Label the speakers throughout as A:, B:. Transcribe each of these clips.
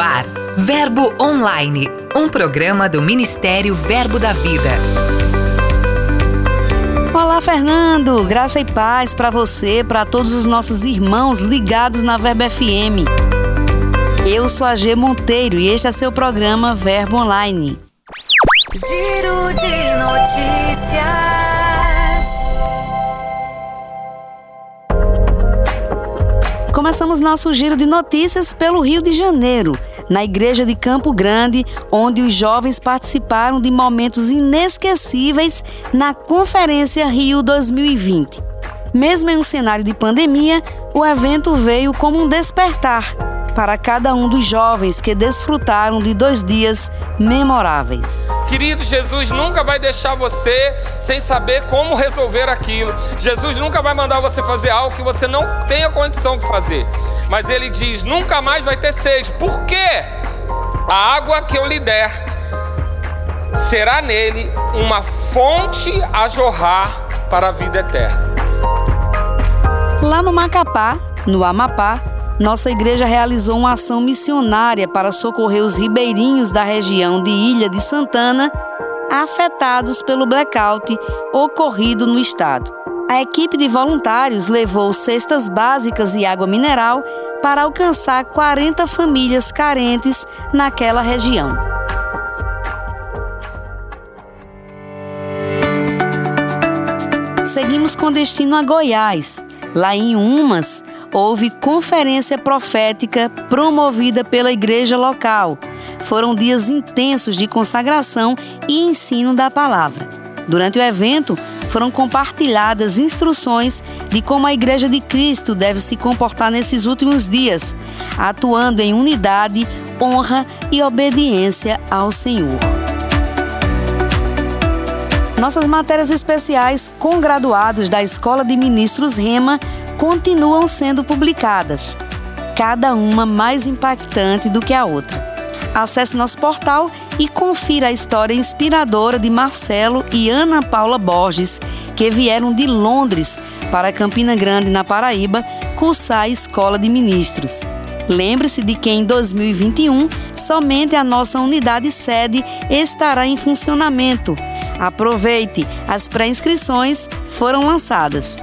A: Ar, Verbo Online, um programa do Ministério Verbo da Vida.
B: Olá, Fernando! Graça e paz para você, para todos os nossos irmãos ligados na Verbo FM. Eu sou a G Monteiro e este é seu programa Verbo Online.
A: Giro de notícias.
B: Começamos nosso giro de notícias pelo Rio de Janeiro, na igreja de Campo Grande, onde os jovens participaram de momentos inesquecíveis na Conferência Rio 2020. Mesmo em um cenário de pandemia, o evento veio como um despertar para cada um dos jovens que desfrutaram de dois dias memoráveis.
C: Querido, Jesus nunca vai deixar você sem saber como resolver aquilo. Jesus nunca vai mandar você fazer algo que você não tenha condição de fazer. Mas ele diz: nunca mais vai ter sede. Por quê? A água que eu lhe der será nele uma fonte a jorrar para a vida eterna.
B: Lá no Macapá, no Amapá, nossa igreja realizou uma ação missionária para socorrer os ribeirinhos da região de Ilha de Santana afetados pelo blackout ocorrido no estado. A equipe de voluntários levou cestas básicas e água mineral para alcançar 40 famílias carentes naquela região. Seguimos com destino a Goiás. Lá em Umas, houve conferência profética promovida pela igreja local. Foram dias intensos de consagração e ensino da palavra. Durante o evento, foram compartilhadas instruções de como a Igreja de Cristo deve se comportar nesses últimos dias, atuando em unidade, honra e obediência ao Senhor. Nossas matérias especiais com graduados da Escola de Ministros Rema continuam sendo publicadas, cada uma mais impactante do que a outra. Acesse nosso portal e confira a história inspiradora de Marcelo e Ana Paula Borges, que vieram de Londres para Campina Grande, na Paraíba, cursar a Escola de Ministros. Lembre-se de que em 2021 somente a nossa unidade sede estará em funcionamento. Aproveite, as pré-inscrições foram lançadas.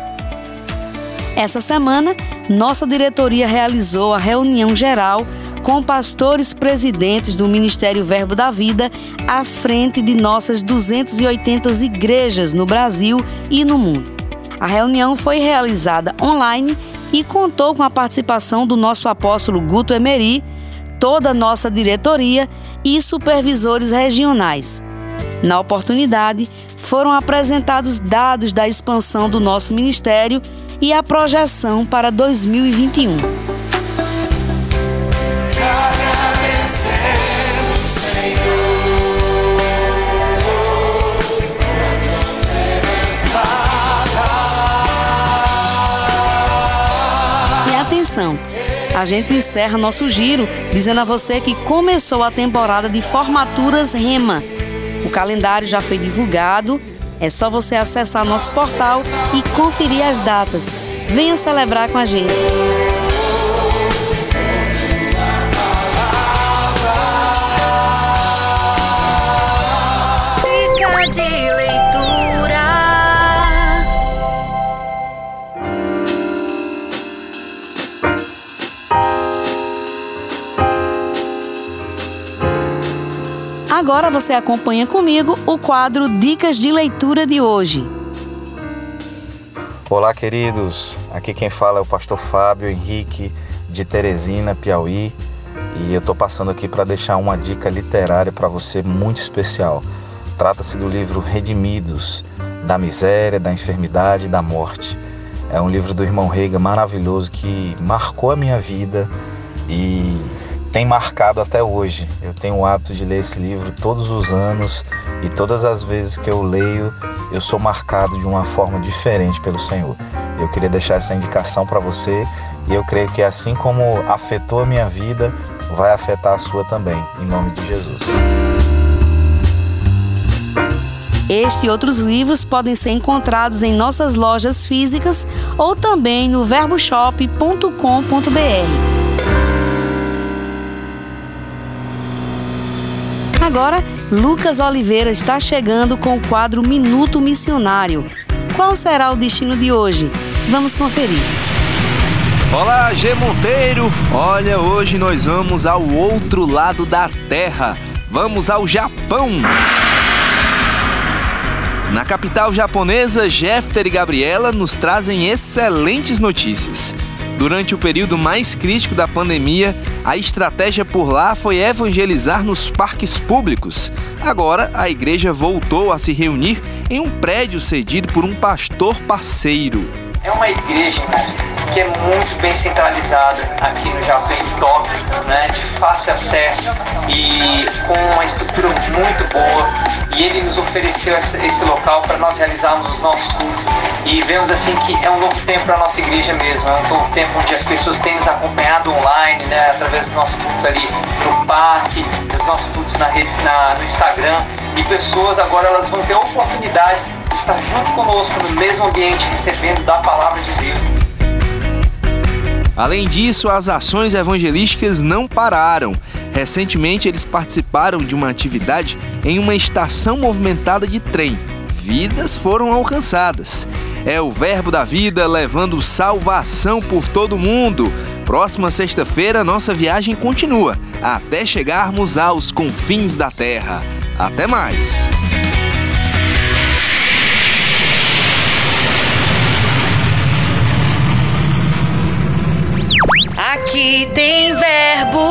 B: Essa semana, nossa diretoria realizou a reunião geral com pastores presidentes do Ministério Verbo da Vida à frente de nossas 280 igrejas no Brasil e no mundo. A reunião foi realizada online e contou com a participação do nosso apóstolo Guto Emery, toda a nossa diretoria e supervisores regionais. Na oportunidade, foram apresentados dados da expansão do nosso ministério e a projeção para 2021. Te agradecemos, Senhor. E atenção! A gente encerra nosso giro dizendo a você que começou a temporada de formaturas Rema. O calendário já foi divulgado é só você acessar nosso portal e conferir as datas. Venha celebrar com a gente. Agora você acompanha comigo o quadro Dicas de Leitura de hoje.
D: Olá, queridos. Aqui quem fala é o pastor Fábio Henrique de Teresina, Piauí, e eu estou passando aqui para deixar uma dica literária para você muito especial. Trata-se do livro Redimidos, da miséria, da enfermidade e da morte. É um livro do irmão Reiga maravilhoso que marcou a minha vida e tem marcado até hoje. Eu tenho o hábito de ler esse livro todos os anos e todas as vezes que eu leio, eu sou marcado de uma forma diferente pelo Senhor. Eu queria deixar essa indicação para você e eu creio que assim como afetou a minha vida, vai afetar a sua também, em nome de Jesus.
B: Este e outros livros podem ser encontrados em nossas lojas físicas ou também no verboshop.com.br. Agora, Lucas Oliveira está chegando com o quadro Minuto Missionário. Qual será o destino de hoje? Vamos conferir.
E: Olá, G Monteiro! Olha, hoje nós vamos ao outro lado da Terra. Vamos ao Japão. Na capital japonesa, Jeffter e Gabriela nos trazem excelentes notícias. Durante o período mais crítico da pandemia, a estratégia por lá foi evangelizar nos parques públicos. Agora, a igreja voltou a se reunir em um prédio cedido por um pastor parceiro.
F: É uma igreja, que é muito bem centralizada aqui no Japão, Tóquio, né, de fácil acesso e com uma estrutura muito boa. E ele nos ofereceu esse local para nós realizarmos os nossos cultos. E vemos assim que é um novo tempo para a nossa igreja mesmo, é um novo tempo onde as pessoas têm nos acompanhado online, né, através dos nossos cultos ali no parque, dos nossos cultos na rede, na, no Instagram. E pessoas agora elas vão ter a oportunidade de estar junto conosco no mesmo ambiente, recebendo da palavra de Deus.
E: Além disso, as ações evangelísticas não pararam. Recentemente, eles participaram de uma atividade em uma estação movimentada de trem. Vidas foram alcançadas. É o Verbo da Vida levando salvação por todo mundo. Próxima sexta-feira, nossa viagem continua, até chegarmos aos confins da Terra. Até mais!
A: Aqui tem verbo.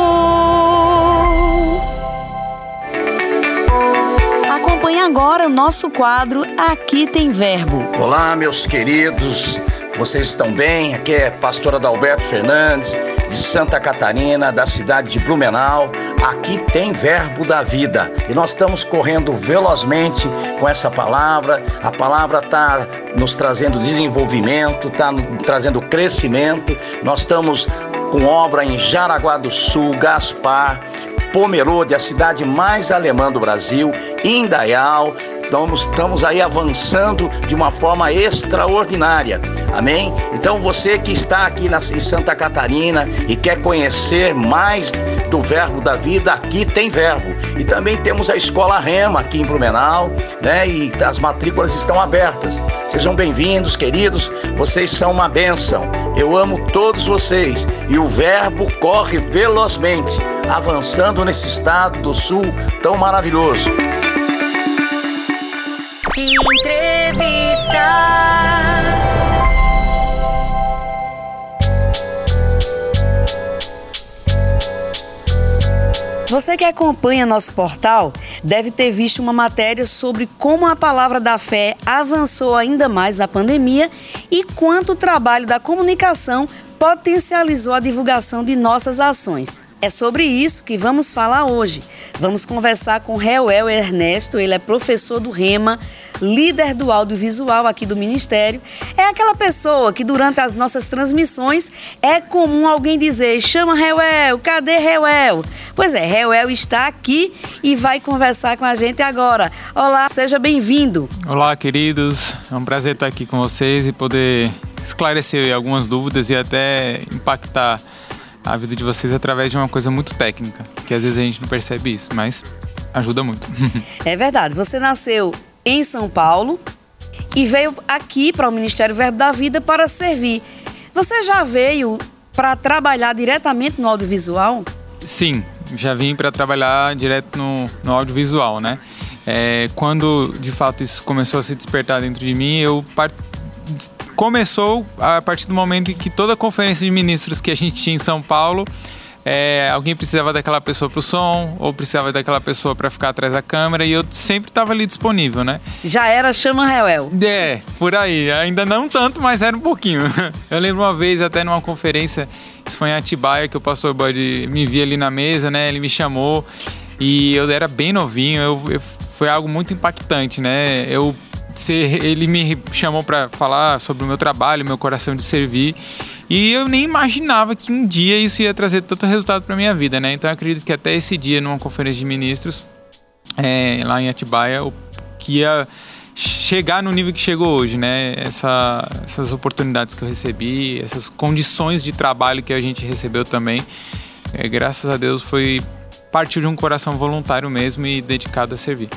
B: Acompanhe agora o nosso quadro Aqui tem verbo.
G: Olá, meus queridos. Vocês estão bem? Aqui é pastor Adalberto Fernandes, de Santa Catarina, da cidade de Blumenau. Aqui tem verbo da vida. E nós estamos correndo velozmente com essa palavra. A palavra está nos trazendo desenvolvimento, está trazendo crescimento. Nós estamos com obra em Jaraguá do Sul, Gaspar, Pomerode, a cidade mais alemã do Brasil, Indaial, Estamos, estamos aí avançando de uma forma extraordinária. Amém? Então você que está aqui na, em Santa Catarina e quer conhecer mais do verbo da vida, aqui tem verbo. E também temos a escola Rema aqui em Blumenau, né? E as matrículas estão abertas. Sejam bem-vindos, queridos. Vocês são uma bênção. Eu amo todos vocês e o verbo corre velozmente, avançando nesse estado do sul tão maravilhoso.
B: Você que acompanha nosso portal deve ter visto uma matéria sobre como a palavra da fé avançou ainda mais na pandemia e quanto o trabalho da comunicação potencializou a divulgação de nossas ações. É sobre isso que vamos falar hoje. Vamos conversar com Reuel Ernesto, ele é professor do REMA, líder do audiovisual aqui do Ministério. É aquela pessoa que durante as nossas transmissões é comum alguém dizer: chama Reuel, cadê Reuel? Pois é, Reuel está aqui e vai conversar com a gente agora. Olá, seja bem-vindo.
H: Olá, queridos. É um prazer estar aqui com vocês e poder esclarecer algumas dúvidas e até impactar a vida de vocês através de uma coisa muito técnica, que às vezes a gente não percebe isso, mas ajuda muito.
B: é verdade. Você nasceu em São Paulo e veio aqui para o Ministério Verbo da Vida para servir. Você já veio para trabalhar diretamente no audiovisual?
H: Sim, já vim para trabalhar direto no, no audiovisual, né? É, quando de fato isso começou a se despertar dentro de mim, eu começou a partir do momento em que toda a conferência de ministros que a gente tinha em São Paulo, é, alguém precisava daquela pessoa para o som, ou precisava daquela pessoa para ficar atrás da câmera, e eu sempre estava ali disponível, né?
B: Já era Chama Reuel.
H: É, por aí. Ainda não tanto, mas era um pouquinho. Eu lembro uma vez, até numa conferência, isso foi em Atibaia, que o pastor Bud me via ali na mesa, né? Ele me chamou, e eu era bem novinho, eu, eu foi algo muito impactante, né? Eu ser, ele me chamou para falar sobre o meu trabalho, meu coração de servir. E eu nem imaginava que um dia isso ia trazer tanto resultado para minha vida, né? Então eu acredito que até esse dia, numa conferência de ministros, é, lá em Atibaia, o que ia chegar no nível que chegou hoje, né? Essa, essas oportunidades que eu recebi, essas condições de trabalho que a gente recebeu também, é, graças a Deus foi partiu de um coração voluntário mesmo e dedicado a servir.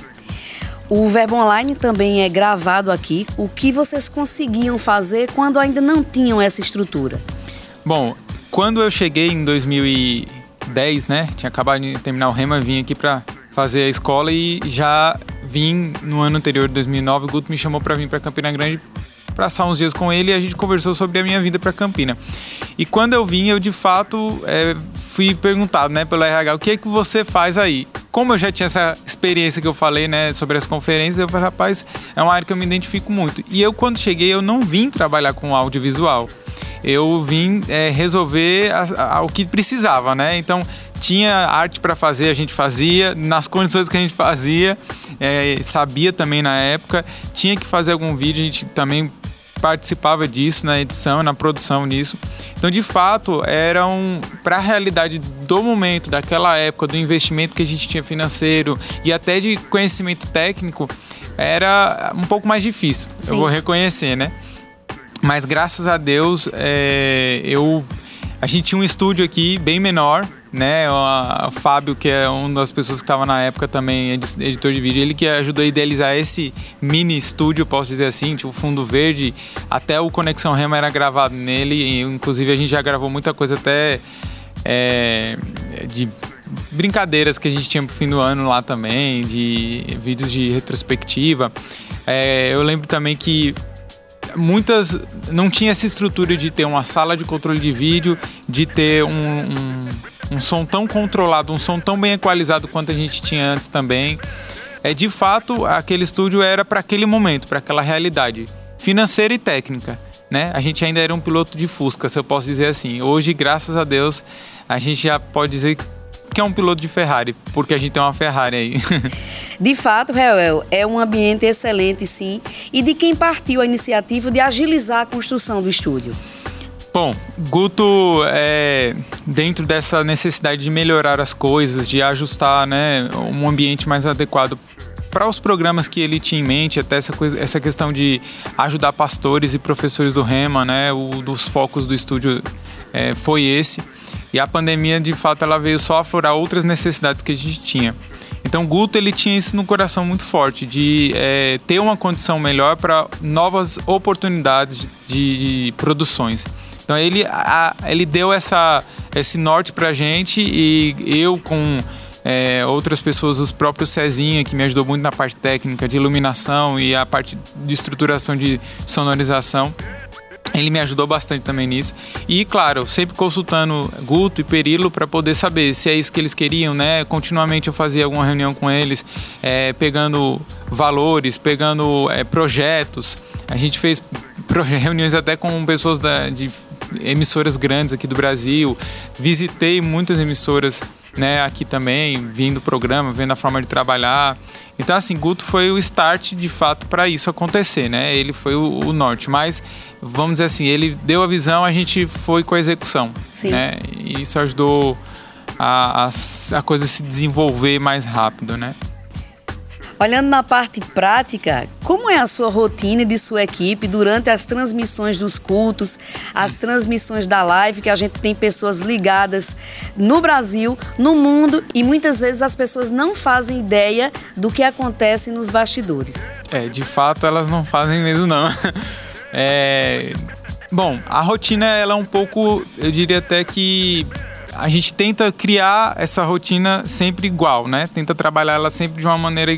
B: O Verbo Online também é gravado aqui. O que vocês conseguiam fazer quando ainda não tinham essa estrutura?
H: Bom, quando eu cheguei em 2010, né? Tinha acabado de terminar o Rema, vim aqui para fazer a escola e já vim no ano anterior, 2009, o Guto me chamou para vir para Campina Grande passar uns dias com ele e a gente conversou sobre a minha vida para Campina. E quando eu vim, eu de fato é, fui perguntado, né, pelo RH, o que é que você faz aí? Como eu já tinha essa experiência que eu falei, né, sobre as conferências, eu falei, rapaz, é uma área que eu me identifico muito. E eu, quando cheguei, eu não vim trabalhar com audiovisual. Eu vim é, resolver a, a, o que precisava, né? Então, tinha arte para fazer, a gente fazia, nas condições que a gente fazia, é, sabia também na época, tinha que fazer algum vídeo, a gente também participava disso na edição, na produção disso. Então, de fato, eram para a realidade do momento, daquela época, do investimento que a gente tinha financeiro e até de conhecimento técnico, era um pouco mais difícil. Sim. Eu vou reconhecer, né? Mas graças a Deus, é, eu a gente tinha um estúdio aqui bem menor, né? O Fábio, que é uma das pessoas que estava na época também, editor de vídeo, ele que ajudou a idealizar esse mini estúdio, posso dizer assim, tipo fundo verde, até o Conexão Rema era gravado nele, inclusive a gente já gravou muita coisa até é, de brincadeiras que a gente tinha pro fim do ano lá também, de vídeos de retrospectiva. É, eu lembro também que muitas não tinha essa estrutura de ter uma sala de controle de vídeo, de ter um, um, um, som tão controlado, um som tão bem equalizado quanto a gente tinha antes também. É de fato aquele estúdio era para aquele momento, para aquela realidade financeira e técnica. Né? A gente ainda era um piloto de Fusca, se eu posso dizer assim. Hoje, graças a Deus, a gente já pode dizer que é um piloto de Ferrari, porque a gente tem uma Ferrari aí.
B: De fato, Reuel, é um ambiente excelente, sim, e de quem partiu a iniciativa de agilizar a construção do estúdio.
H: Bom, Guto, é, dentro dessa necessidade de melhorar as coisas, de ajustar né, um ambiente mais adequado para os programas que ele tinha em mente, até essa, coisa, essa questão de ajudar pastores e professores do Rema, né, o, dos focos do estúdio é, foi esse. E a pandemia, de fato, ela veio só aflorar outras necessidades que a gente tinha. Então, Guto ele tinha isso no coração muito forte de é, ter uma condição melhor para novas oportunidades de, de, de, produções. Então, ele, a, ele deu essa, esse norte para a gente e eu com é, outras pessoas, os próprios Cezinha, que me ajudou muito na parte técnica de iluminação e a parte de estruturação de sonorização. Ele me ajudou bastante também nisso. E, claro, sempre consultando Guto e Perilo para poder saber se é isso que eles queriam, né? Continuamente eu fazia alguma reunião com eles, é, pegando valores, pegando é, projetos. A gente fez reuniões até com pessoas da, de emissoras grandes aqui do Brasil. Visitei muitas emissoras né, aqui também, vindo do programa, vendo a forma de trabalhar. Então, assim, Guto foi o start de fato para isso acontecer, né? Ele foi o, o, norte, mas vamos dizer assim, ele deu a visão, a gente foi com a execução, Sim. né? E isso ajudou a, a, a coisa se desenvolver mais rápido, né?
B: Olhando na parte prática, como é a sua rotina de sua equipe durante as transmissões dos cultos, as transmissões da live, que a gente tem pessoas ligadas no Brasil, no mundo e muitas vezes as pessoas não fazem ideia do que acontece nos bastidores.
H: É, de fato elas não fazem mesmo não. É, bom, a rotina ela é um pouco, eu diria até que a gente tenta criar essa rotina sempre igual, né? Tenta trabalhar ela sempre de uma maneira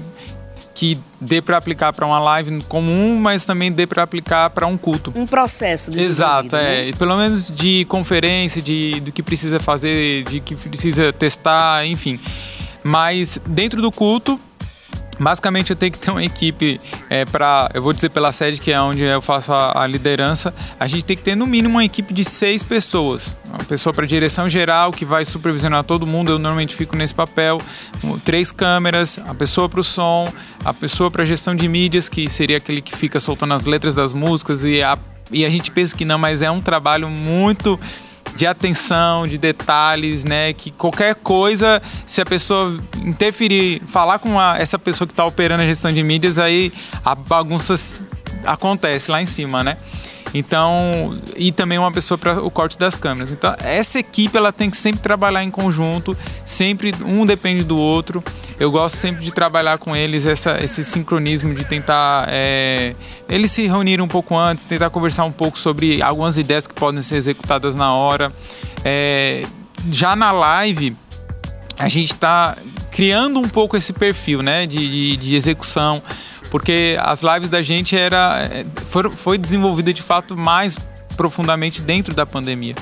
H: que dê para aplicar para uma live comum, mas também dê para aplicar para um culto.
B: Um processo.
H: Exato, é. Né? Pelo menos de conferência, de do que precisa fazer, de que precisa testar, enfim. Mas dentro do culto, Basicamente, eu tenho que ter uma equipe é, para, eu vou dizer pela sede que é onde eu faço a, a, liderança, a gente tem que ter no mínimo uma equipe de seis pessoas. Uma pessoa para direção geral que vai supervisionar todo mundo, eu normalmente fico nesse papel. Três câmeras, a pessoa para o som, a pessoa para gestão de mídias, que seria aquele que fica soltando as letras das músicas e a, e a gente pensa que não, mas é um trabalho muito de atenção, de detalhes, né? Que qualquer coisa, se a pessoa interferir, falar com a, essa pessoa que está operando a gestão de mídias, aí a bagunça acontece lá em cima, né? Então, e também uma pessoa para o corte das câmeras. Então, essa equipe ela tem que sempre trabalhar em conjunto, sempre um depende do outro. Eu gosto sempre de trabalhar com eles essa, esse sincronismo de tentar é, eles se reunirem um pouco antes, tentar conversar um pouco sobre algumas ideias que podem ser executadas na hora. É, já na live a gente está criando um pouco esse perfil, né, de, de, de execução porque as lives da gente era foi, foi desenvolvida de fato mais profundamente dentro da pandemia.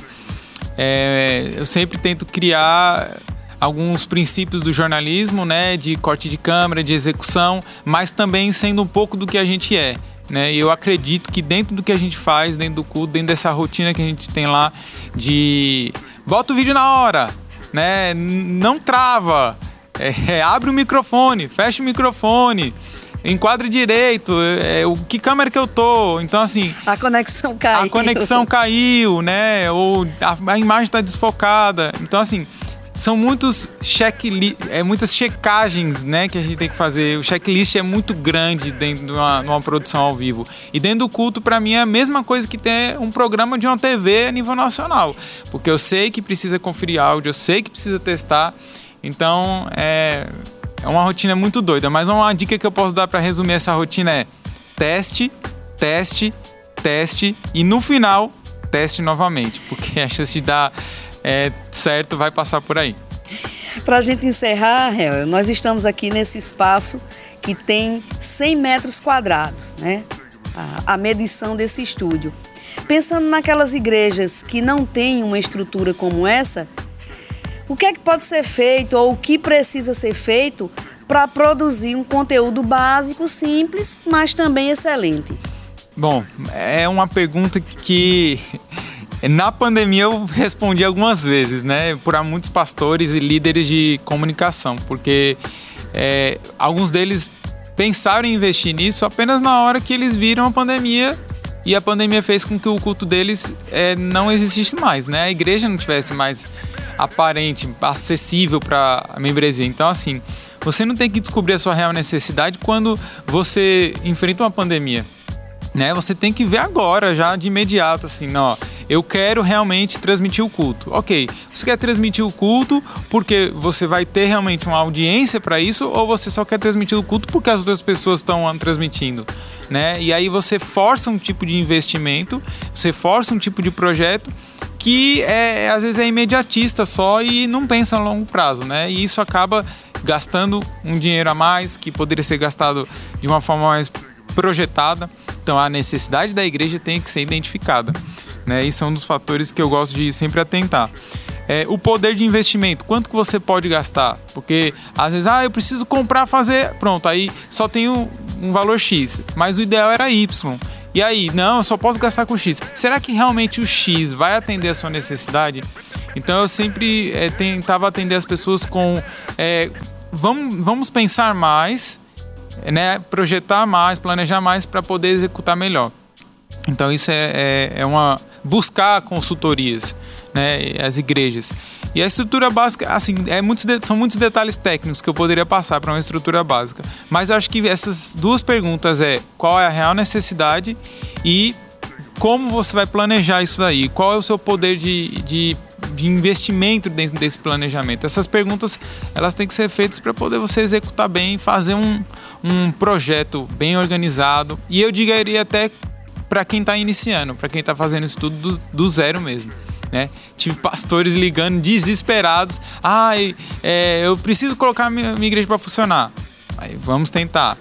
H: É, eu sempre tento criar alguns princípios do jornalismo, né, de corte de câmera, de execução, mas também sendo um pouco do que a gente é. Né? Eu acredito que dentro do que a gente faz, dentro do culto, dentro dessa rotina que a gente tem lá de bota o vídeo na hora, né? Não trava, é, abre o microfone, fecha o microfone, enquadre direito, é, o que câmera que eu tô. Então, assim.
B: A conexão caiu.
H: A conexão caiu, né? Ou a, a imagem está desfocada. Então, assim. São muitos checklist, é muitas checagens, né, que a gente tem que fazer. O checklist é muito grande dentro de uma, uma produção ao vivo. E dentro do culto, para mim, é a mesma coisa que ter um programa de uma TV a nível nacional. Porque eu sei que precisa conferir áudio, eu sei que precisa testar. Então, é, é uma rotina muito doida, mas uma dica que eu posso dar para resumir essa rotina é teste, teste, teste e no final teste novamente, porque a chance de dar é, certo vai passar por aí.
B: Para a gente encerrar, nós estamos aqui nesse espaço que tem 100 metros quadrados, né? A, a medição desse estúdio. Pensando naquelas igrejas que não têm uma estrutura como essa, o que é que pode ser feito ou o que precisa ser feito para produzir um conteúdo básico, simples, mas também excelente?
H: Bom, é uma pergunta que na pandemia eu respondi algumas vezes, né? Por muitos pastores e líderes de comunicação, porque é, alguns deles pensaram em investir nisso apenas na hora que eles viram a pandemia e a pandemia fez com que o culto deles é, não existisse mais, né? A igreja não tivesse mais aparente, acessível para a membresia. Então, assim, você não tem que descobrir a sua real necessidade quando você enfrenta uma pandemia. Né? Você tem que ver agora, já de imediato, assim, ó, eu quero realmente transmitir o culto. Ok, você quer transmitir o culto porque você vai ter realmente uma audiência para isso ou você só quer transmitir o culto porque as outras pessoas estão transmitindo? Né? E aí você força um tipo de investimento, você força um tipo de projeto que é, às vezes é imediatista só e não pensa a longo prazo, né? E isso acaba gastando um dinheiro a mais que poderia ser gastado de uma forma mais projetada. Então a necessidade da igreja tem que ser identificada. Né? Isso é um dos fatores que eu gosto de sempre atentar. É, o poder de investimento, quanto que você pode gastar? Porque às vezes, ah, eu preciso comprar, fazer, pronto, aí só tenho um valor X, mas o ideal era Y. E aí, não, eu só posso gastar com X. Será que realmente o X vai atender a sua necessidade? Então eu sempre é, tentava atender as pessoas com é, vamos, vamos pensar mais, né, projetar mais, planejar mais para poder executar melhor. Então isso é, é, é uma buscar consultorias, né, as igrejas. E a estrutura básica, assim, é muitos são muitos detalhes técnicos que eu poderia passar para uma estrutura básica. Mas acho que essas duas perguntas é qual é a real necessidade e como você vai planejar isso daí? Qual é o seu poder de, de, de investimento dentro desse planejamento? Essas perguntas elas têm que ser feitas para poder você executar bem, fazer um, um projeto bem organizado. E eu diria até para quem está iniciando, para quem está fazendo isso tudo do, do zero mesmo. Né? Tive pastores ligando desesperados. Ai, é, eu preciso colocar minha, minha igreja para funcionar. Aí vamos tentar.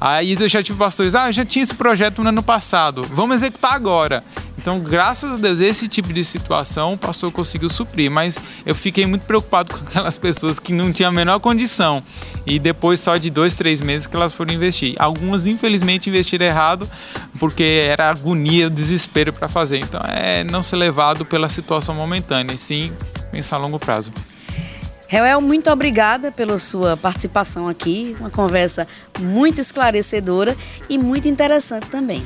H: Aí eu já tive pastores, ah, eu já tinha esse projeto no ano passado, vamos executar agora. Então, graças a Deus, esse tipo de situação o pastor conseguiu suprir, mas eu fiquei muito preocupado com aquelas pessoas que não tinham a menor condição e depois só de dois, três meses que elas foram investir. Algumas, infelizmente, investiram errado porque era agonia, desespero para fazer. Então, é não ser levado pela situação momentânea, e sim pensar a longo prazo.
B: Reuel, muito obrigada pela sua participação aqui. Uma conversa muito esclarecedora e muito interessante também.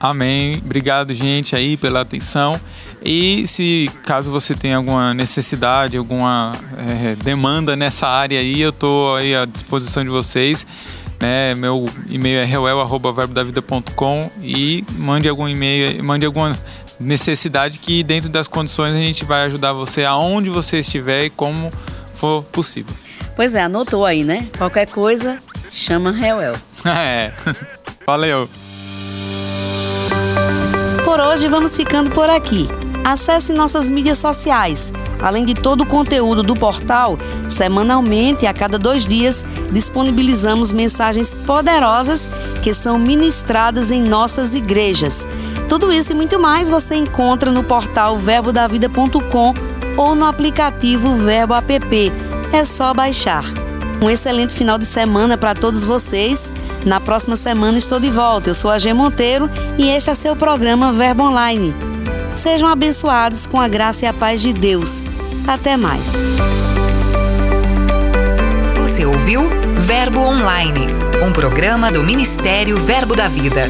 H: Amém. Obrigado, gente, aí pela atenção. E se caso você tenha alguma necessidade, alguma é, demanda nessa área aí, eu estou aí à disposição de vocês. Né? Meu e-mail é reuel@verbodavida.com e mande algum e-mail, mande alguma necessidade que dentro das condições a gente vai ajudar você aonde você estiver e como for possível.
B: Pois é, anotou aí, né? Qualquer coisa, chama Reuel.
H: é. Valeu.
B: Por hoje vamos ficando por aqui. Acesse nossas mídias sociais. Além de todo o conteúdo do portal, semanalmente, a cada dois dias, disponibilizamos mensagens poderosas que são ministradas em nossas igrejas. Tudo isso e muito mais você encontra no portal verbodavida.com ou no aplicativo Verbo App. É só baixar. Um excelente final de semana para todos vocês. Na próxima semana estou de volta. Eu sou a G Monteiro e este é seu programa Verbo Online. Sejam abençoados com a graça e a paz de Deus. Até mais.
A: Você ouviu Verbo Online, um programa do Ministério Verbo da Vida.